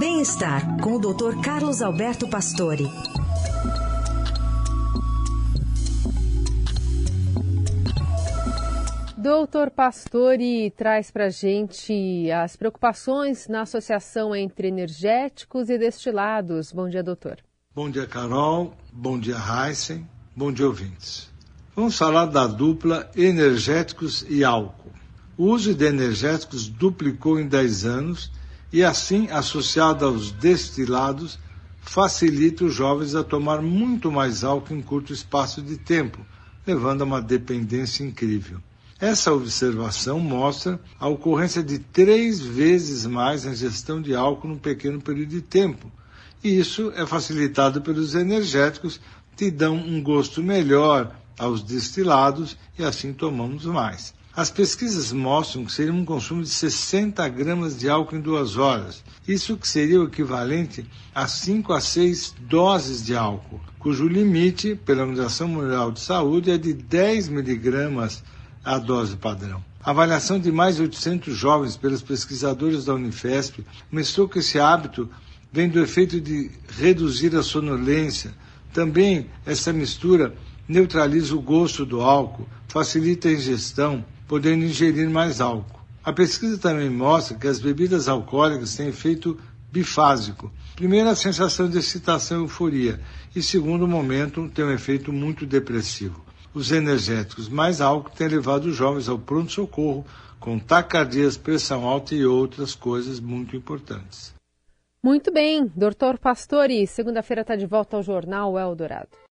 Bem-estar com o Dr. Carlos Alberto Pastore. Doutor Pastore traz para gente as preocupações na associação entre energéticos e destilados. Bom dia, doutor. Bom dia, Carol. Bom dia, Heisen. Bom dia, ouvintes. Vamos falar da dupla energéticos e álcool. O uso de energéticos duplicou em 10 anos e, assim, associado aos destilados, facilita os jovens a tomar muito mais álcool em curto espaço de tempo, levando a uma dependência incrível. Essa observação mostra a ocorrência de três vezes mais ingestão de álcool num pequeno período de tempo. E isso é facilitado pelos energéticos que dão um gosto melhor aos destilados e assim tomamos mais. As pesquisas mostram que seria um consumo de 60 gramas de álcool em duas horas, isso que seria o equivalente a 5 a 6 doses de álcool, cujo limite, pela Organização Mundial de Saúde, é de 10 miligramas a dose padrão. A avaliação de mais de 800 jovens pelos pesquisadores da Unifesp mostrou que esse hábito vem do efeito de reduzir a sonolência. Também essa mistura neutraliza o gosto do álcool, facilita a ingestão, podendo ingerir mais álcool. A pesquisa também mostra que as bebidas alcoólicas têm efeito bifásico. Primeiro, a sensação de excitação e euforia, e segundo, o momento tem um efeito muito depressivo os energéticos mais álcool têm levado os jovens ao pronto-socorro com taquicardias, pressão alta e outras coisas muito importantes. Muito bem, doutor Pastore, segunda-feira está de volta ao Jornal Eldorado.